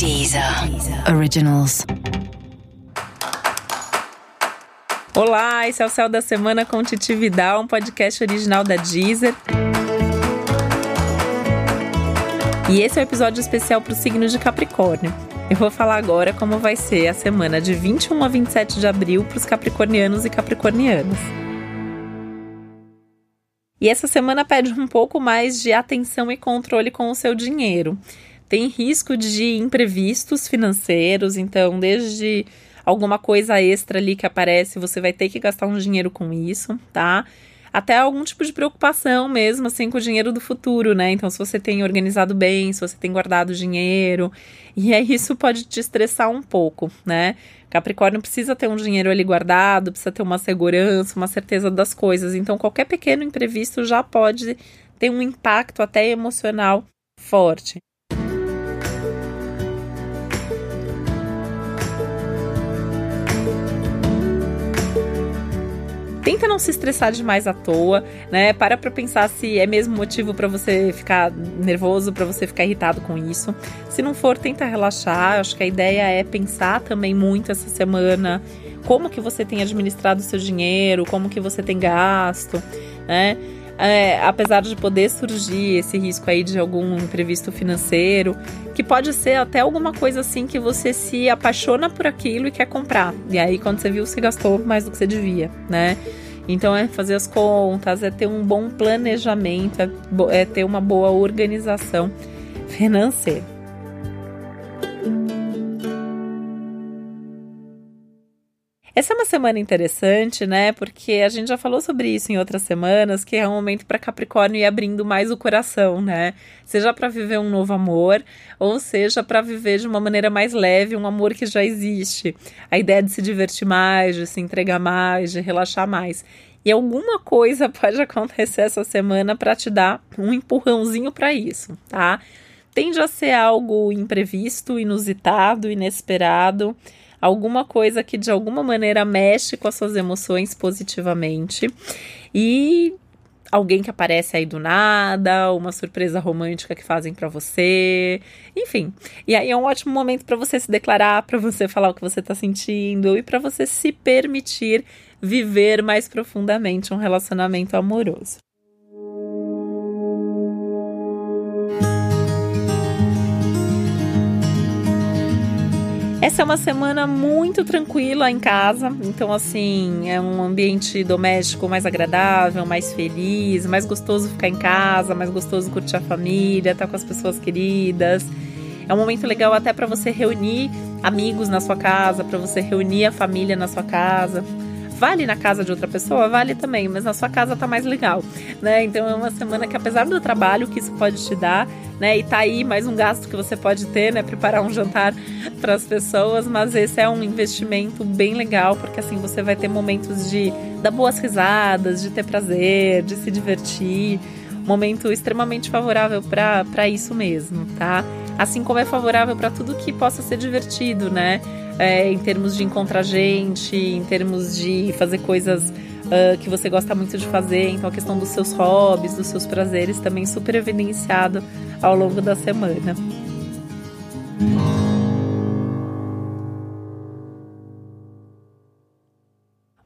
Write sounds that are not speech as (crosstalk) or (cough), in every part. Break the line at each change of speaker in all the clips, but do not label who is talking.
Deezer Originals.
Olá, esse é o Céu da Semana com Titi Vidal, um podcast original da Deezer. E esse é o um episódio especial para o signo de Capricórnio. Eu vou falar agora como vai ser a semana de 21 a 27 de abril para os capricornianos e capricornianas. E essa semana pede um pouco mais de atenção e controle com o seu dinheiro. Tem risco de imprevistos financeiros, então, desde alguma coisa extra ali que aparece, você vai ter que gastar um dinheiro com isso, tá? Até algum tipo de preocupação mesmo, assim, com o dinheiro do futuro, né? Então, se você tem organizado bem, se você tem guardado dinheiro, e aí isso pode te estressar um pouco, né? Capricórnio precisa ter um dinheiro ali guardado, precisa ter uma segurança, uma certeza das coisas. Então, qualquer pequeno imprevisto já pode ter um impacto até emocional forte. Tenta não se estressar demais à toa, né? Para pra pensar se é mesmo motivo para você ficar nervoso, para você ficar irritado com isso. Se não for, tenta relaxar. Acho que a ideia é pensar também muito essa semana como que você tem administrado o seu dinheiro, como que você tem gasto, né? É, apesar de poder surgir esse risco aí de algum imprevisto financeiro, que pode ser até alguma coisa assim que você se apaixona por aquilo e quer comprar. E aí, quando você viu, você gastou mais do que você devia, né? Então, é fazer as contas, é ter um bom planejamento, é, é ter uma boa organização financeira. Essa é uma semana interessante, né? Porque a gente já falou sobre isso em outras semanas, que é um momento para Capricórnio ir abrindo mais o coração, né? Seja para viver um novo amor, ou seja para viver de uma maneira mais leve um amor que já existe. A ideia de se divertir mais, de se entregar mais, de relaxar mais. E alguma coisa (laughs) pode acontecer essa semana para te dar um empurrãozinho para isso, tá? Tende a ser algo imprevisto, inusitado, inesperado alguma coisa que de alguma maneira mexe com as suas emoções positivamente. E alguém que aparece aí do nada, uma surpresa romântica que fazem para você, enfim. E aí é um ótimo momento para você se declarar, para você falar o que você tá sentindo e para você se permitir viver mais profundamente um relacionamento amoroso. Essa é uma semana muito tranquila em casa, então assim, é um ambiente doméstico mais agradável, mais feliz, mais gostoso ficar em casa, mais gostoso curtir a família, estar tá com as pessoas queridas. É um momento legal até para você reunir amigos na sua casa, para você reunir a família na sua casa. Vale na casa de outra pessoa? Vale também, mas na sua casa tá mais legal, né? Então é uma semana que, apesar do trabalho que isso pode te dar, né? E tá aí mais um gasto que você pode ter, né? Preparar um jantar (laughs) para as pessoas, mas esse é um investimento bem legal, porque assim você vai ter momentos de dar boas risadas, de ter prazer, de se divertir. Momento extremamente favorável para isso mesmo, tá? Assim como é favorável para tudo que possa ser divertido, né? é, em termos de encontrar gente, em termos de fazer coisas uh, que você gosta muito de fazer. Então, a questão dos seus hobbies, dos seus prazeres, também super evidenciado ao longo da semana.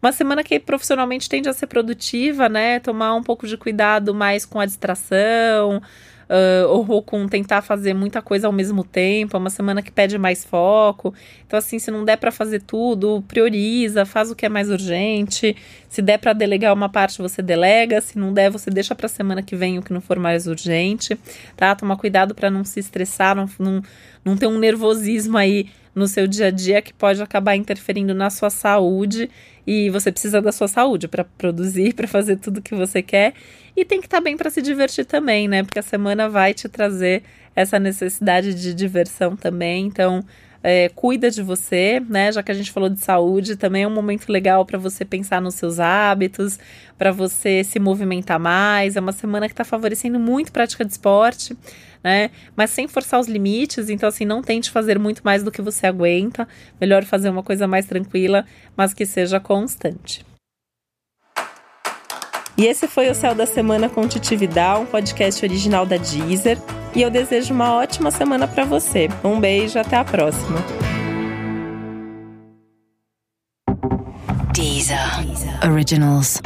Uma semana que profissionalmente tende a ser produtiva, né? Tomar um pouco de cuidado mais com a distração, uh, ou com tentar fazer muita coisa ao mesmo tempo, é uma semana que pede mais foco. Então, assim, se não der para fazer tudo, prioriza, faz o que é mais urgente. Se der para delegar uma parte, você delega. Se não der, você deixa para semana que vem o que não for mais urgente, tá? Toma cuidado para não se estressar, não, não, não ter um nervosismo aí no seu dia a dia que pode acabar interferindo na sua saúde e você precisa da sua saúde para produzir, para fazer tudo que você quer e tem que estar tá bem para se divertir também, né? Porque a semana vai te trazer essa necessidade de diversão também, então é, cuida de você, né? Já que a gente falou de saúde, também é um momento legal para você pensar nos seus hábitos, para você se movimentar mais. É uma semana que está favorecendo muito prática de esporte, né? Mas sem forçar os limites, então assim, não tente fazer muito mais do que você aguenta. Melhor fazer uma coisa mais tranquila, mas que seja constante. E esse foi o Céu da Semana com Titi um podcast original da Deezer. E eu desejo uma ótima semana para você. Um beijo, até a próxima.
Deezer. Originals.